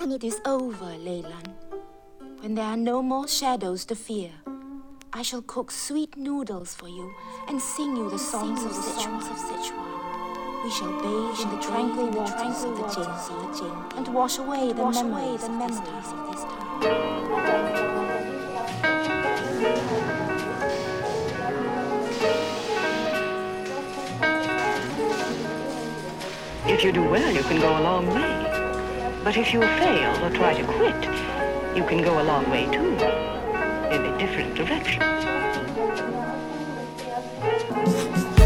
And it is over, Leyland. When there are no more shadows to fear, I shall cook sweet noodles for you and sing you the songs, of, the Sichuan. of Sichuan. We shall bathe in the tranquil waters of the Jing and wash away the wash memories, away the memories of this time. If you do well, you can go a long way. But if you fail or try to quit, you can go a long way too, in a different direction.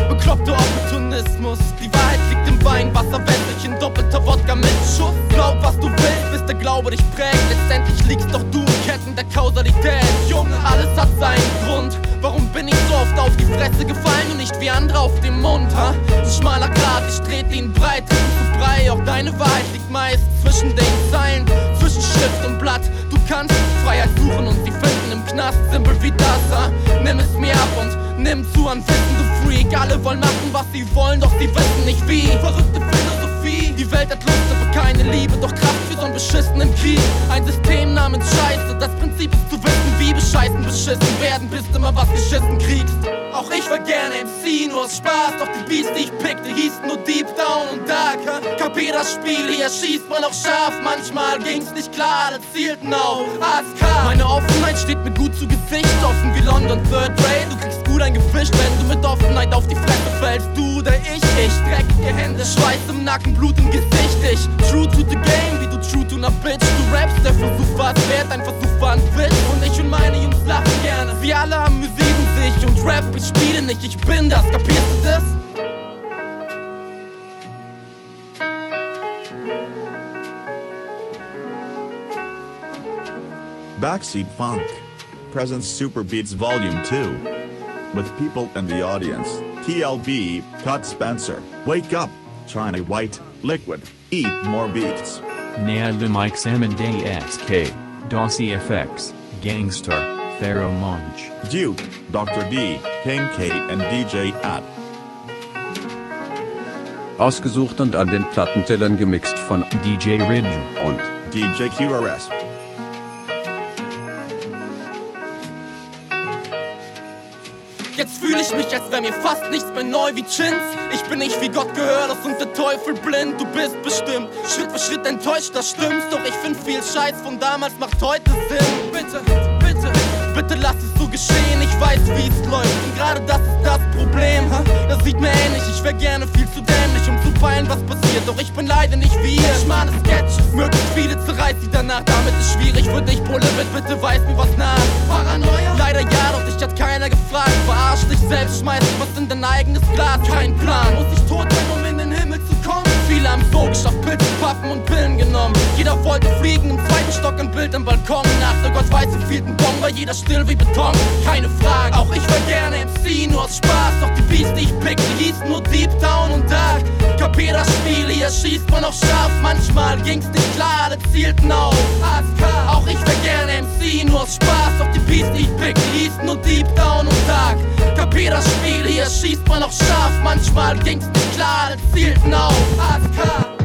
Bekloppter Opportunismus, die Wahrheit liegt im Wein, Wasser wässrig in doppelter Wodka mit Schuss. Glaub, was du willst, bis der Glaube dich prägt. Letztendlich liegst doch du in Ketten der Kausalität. Junge, alles hat seinen Grund. Warum bin ich so oft auf die Fresse gefallen und nicht wie andere auf dem Mund, ha? Ein schmaler Grat, ich trete ihn breit, deine Wahrheit liegt meist zwischen den Zeilen, zwischen Schrift und Blatt. Du kannst Freiheit suchen und sie finden im Knast. Simpel wie das, ha? Nimm es mir ab und nimm zu an Wissen, du Freak. Alle wollen machen, was sie wollen, doch sie wissen nicht wie. Verrückte Philosophie. Die Welt hat Lust, aber keine Liebe, doch Kraft für so'n beschissenen Krieg. Ein System namens Scheiße, das Prinzip ist zu wissen, wie bescheißen beschissen werden, bis immer was geschissen kriegst. Auch ich war gerne MC, nur aus Spaß, doch die Beats, die ich pickte, hießen nur Deep Down und Dark. Kapir das Spiel, hier schießt man auch scharf, manchmal ging's nicht klar, alle zielten auf ASK. Meine Offenheit steht mir gut zu Gesicht, offen wie London Third Ray. Du kriegst gut eingefischt, wenn du mit Offenheit auf die Fresse fällst. Du oder ich, ich dir Hände, Schweiß im Nacken, Blut im Gesicht. Ich true to the game, wie du true to na Bitch. Du rappst, der Versuch war's wert, ein Versuch war ein Witz. Und ich und meine Jungs lachen gerne. Wir alle haben Musik in sich und Rap, ich spiele nicht, ich bin das. Kapierst du das? Backseat Funk presents Super Beats Volume 2. With people in the audience, TLB, Cut Spencer, Wake Up, China White, Liquid, Eat More Beats. Neadle Mike Salmon Day SK, Das EFX, Gangstarr, Pharoahe Monch. Duuq, Dr. D, King K and DJ At. Ausgesucht und an den Plattentellern gemixt von DJ Ridge und DJ QRS. Jetzt fühle ich mich, als wär mir fast nichts mehr neu wie Chins. Ich bin nicht wie Gott gehört und der Teufel blind. Du bist bestimmt Schritt für Schritt enttäuscht, das stimmt. Doch ich find viel Scheiß von damals macht heute Sinn. Bitte, bitte, bitte lass es so geschehen. Ich weiß, wie es läuft. Und gerade das ist das Problem. Ha? Das sieht mir ähnlich. Ich wär gerne viel zu dämlich, um zu peilen, was passiert. Doch ich bin leider nicht wie ihr. Ich mahne Sketches, möglichst viele zerreißt sie danach. Damit ist schwierig für dich, mit bitte weiß mir was nach. Paranoia? Leider ja, doch dich hat keiner gefragt. Verarsch dich selbst, schmeiß was in dein eigenes Glas. Kein Plan, muss ich tot sein, um in den Himmel zu kommen? Viele haben so geschafft, Pilze, Pappen und Pillen genommen. Jeder wollte fliegen, im zweiten Stock ein Bild im Balkon. Nach der Gott weiß, wie viel Bon war jeder still wie Beton. Keine Frage, auch ich wär gerne MC, nur aus Spaß. Doch die Beats, die ich pick, die hießen nur Deep Down und Dark. Kapier das Spiel, hier schießt man auch scharf. Manchmal ging's nicht klar, alle zielten auf ASK. Auch ich wär gerne MC, nur aus Spaß. Doch die Beats, die ich pick, die hießen nur Deep Down und Dark. Kapier das Spiel, hier schießt man auch scharf. Manchmal ging's nicht klar, alle zielten auf ASK.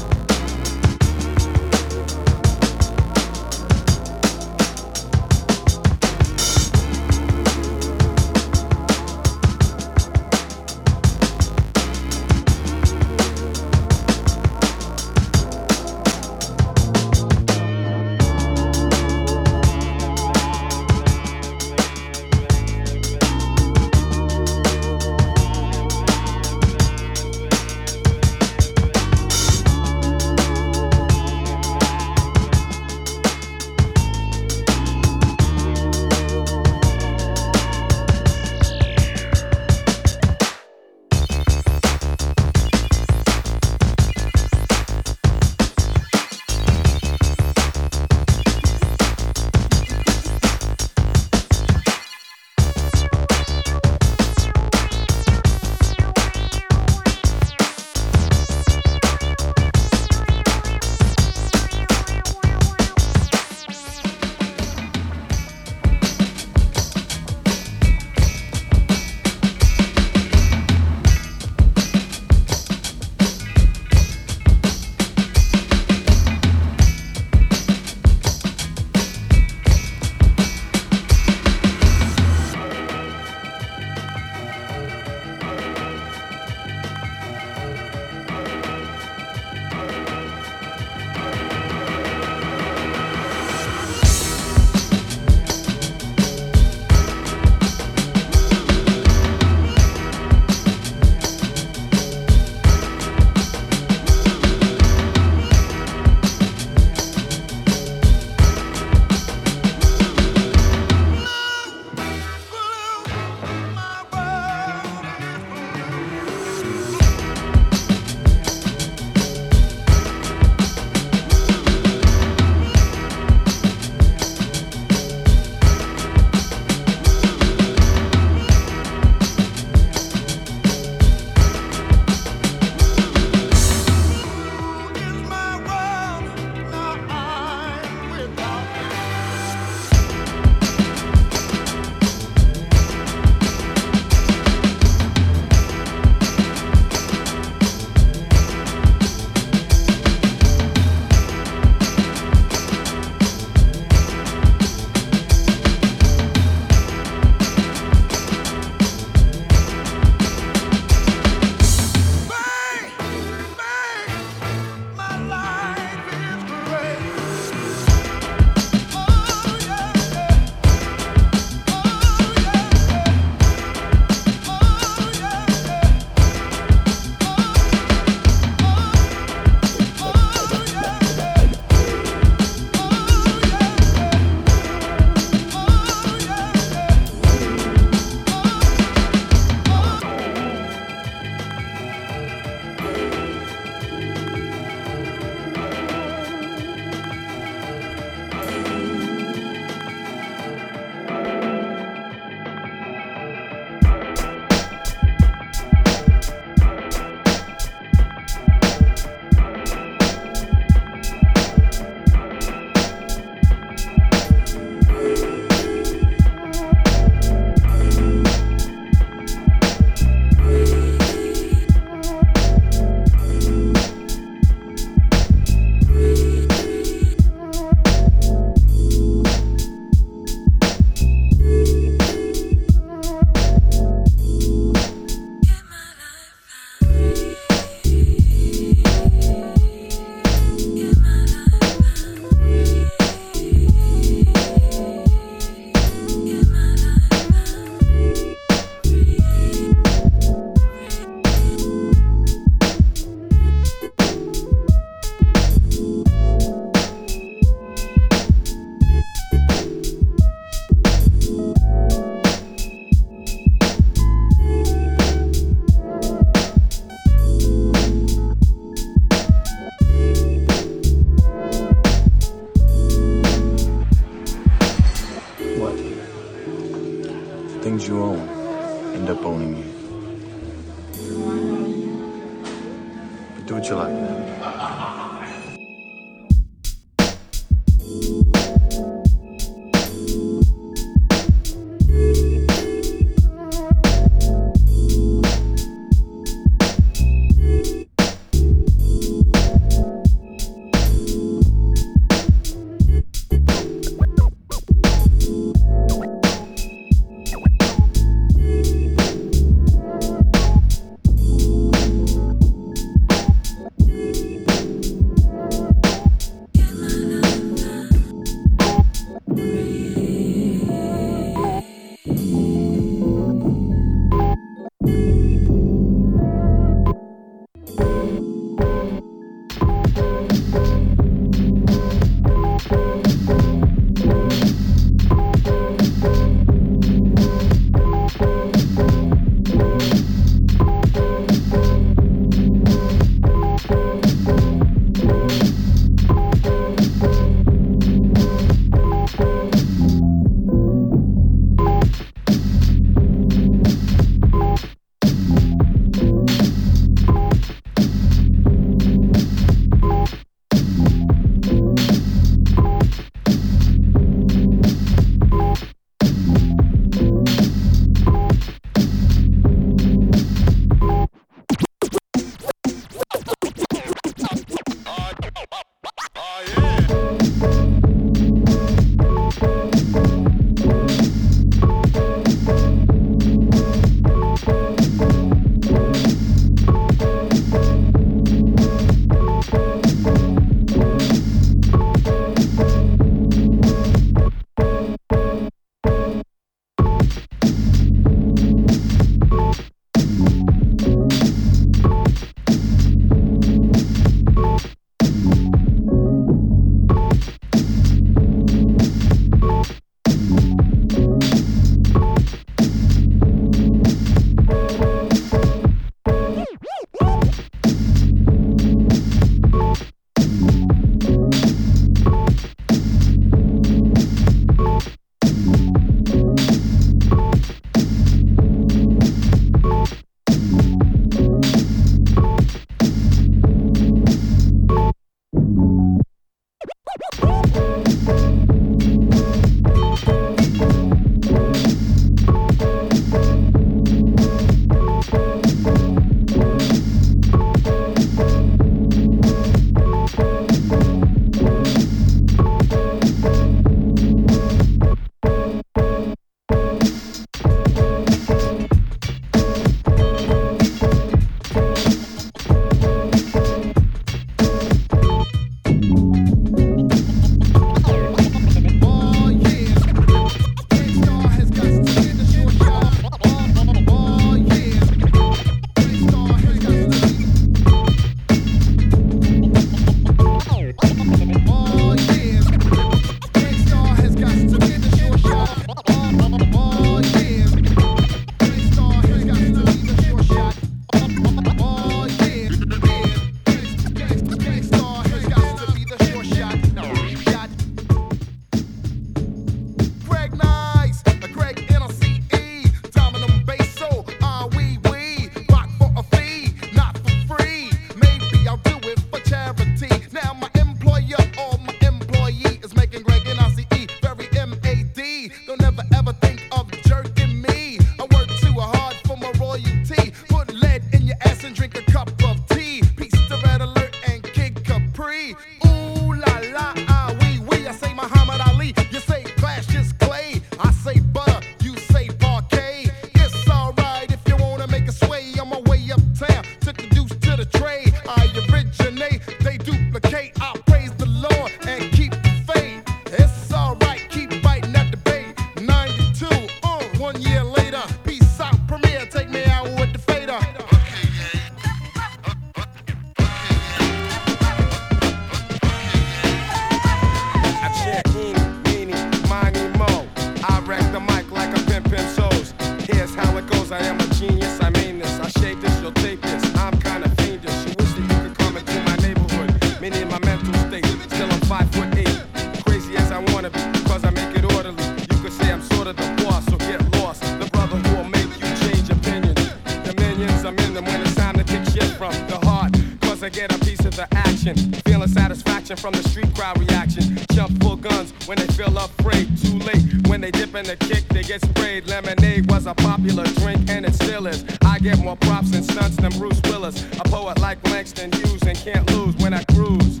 Hughes and can't lose when I cruise.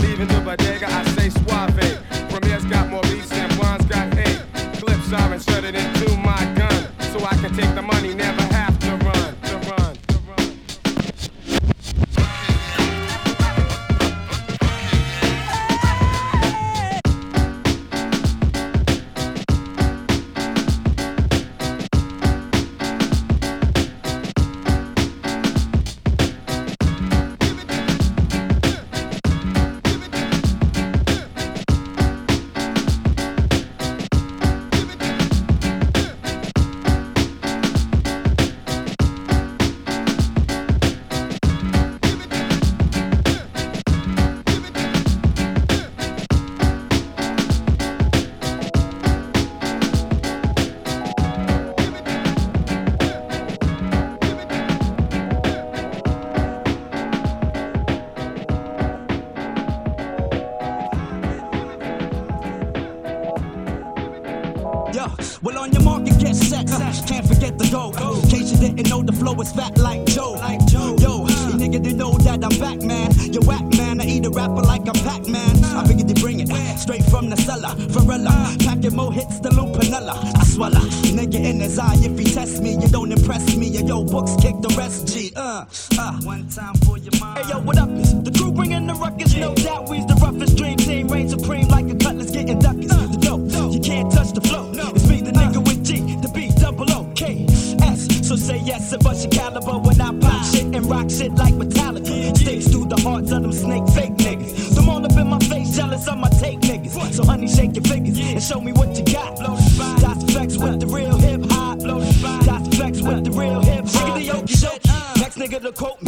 Leaving the bodega, the go. In case you didn't know, the flow is fat like Joe. Like Joe. Yo, you nigga didn't know that I'm back, man. You whack, man. I eat a rapper like I'm Pac-Man. I figured to bring it straight from the cellar. Varela, packing more hits than Lupinella. I swallow. Nigga in his eye, if he test me, you don't impress me. Yo, yo, books kick the rest. G. Uh, uh. One time for your mind. Hey yo, what up? The crew bringing the ruckus. No doubt, to quote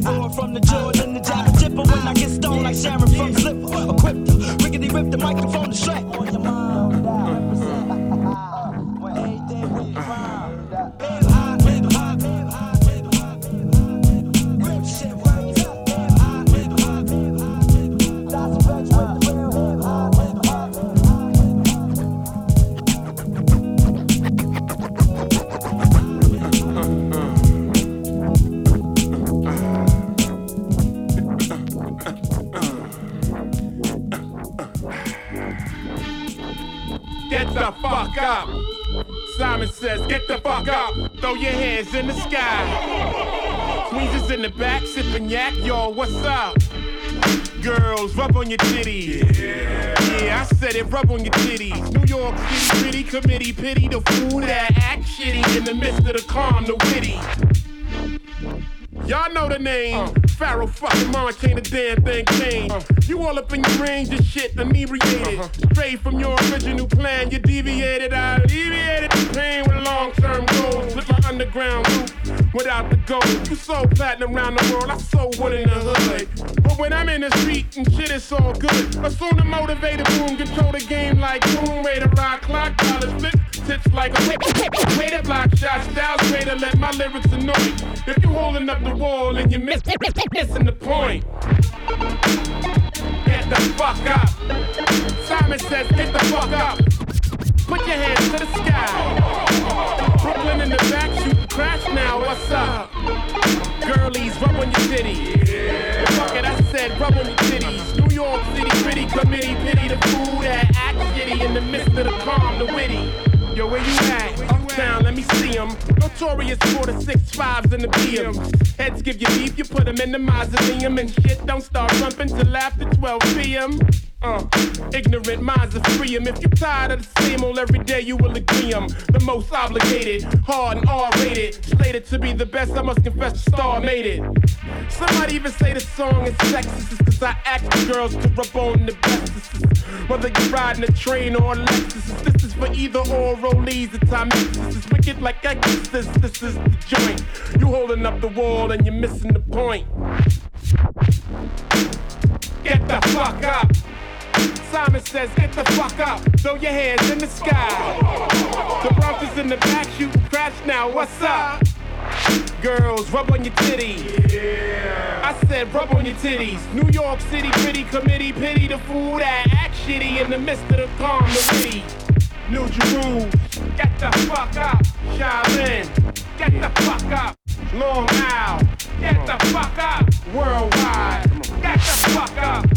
nigga from the Jordan, in the back, sipping yak. Yo, what's up? Girls, rub on your titties. Yeah, I said it, rub on your titties. New York City, pretty committee, pity the fool that act shitty in the midst of the calm, the witty. Y'all know the name. Uh. Pharoahe fucking Monch ain't a damn thing changed. Uh. You all up in your range of shit, inebriated. Uh-huh. Straight from your original plan, you deviated. I alleviated the pain with long term goals. With my underground loop without the gold. You sold platinum around the world, I sold one in the hood. But when I'm in the street and shit, it's all good. Assume the motivated boom, control the game like boom. Way to rock clock, dollars flip. Tips like a way to block shots, styles way to let my lyrics annoy. If you holding up the wall and you're miss, missing the point. Get the fuck up. Simon says, get the fuck up. Put your hands to the sky. Brooklyn in the back, crash now, what's up? Girlies, rub on your titties. Fuck it, I said rub on your titties. New York City, pretty committee, pity the fool that act shitty in the midst of the calm, the witty. Yo, where you at? Uptown, let me see 'em. Notorious for the six fives and the BMs. Heads give you beef, you put 'em in the mausoleum. And shit don't start bumping till after 12 p.m. Uh, ignorant minds are free em. If you're tired of the same old every day, you will agree 'em. The most obligated, hard and R-rated. Slated to be the best, I must confess the star made it. Somebody even say the song is sexist, cause I ask the girls to rub on the bestest. Whether you're riding a train or a Lexus, this is for either or rollies. The time This is wicked like Exorcist. This is the joint. You holding up the wall and you're missing the point. Get the fuck up. Simon says, get the fuck up. Throw your hands in the sky. The Bronx is in the back shooting crash now. What's up? Girls, rub on your titties. Yeah. I said, rub on your titties. New York City pretty committee, pity the fool that act shitty in the midst of the calm, the witty. New Jerusalem, get the fuck up. Shaolin, get the fuck up. Long Isle, get the fuck up. Worldwide, get the fuck up.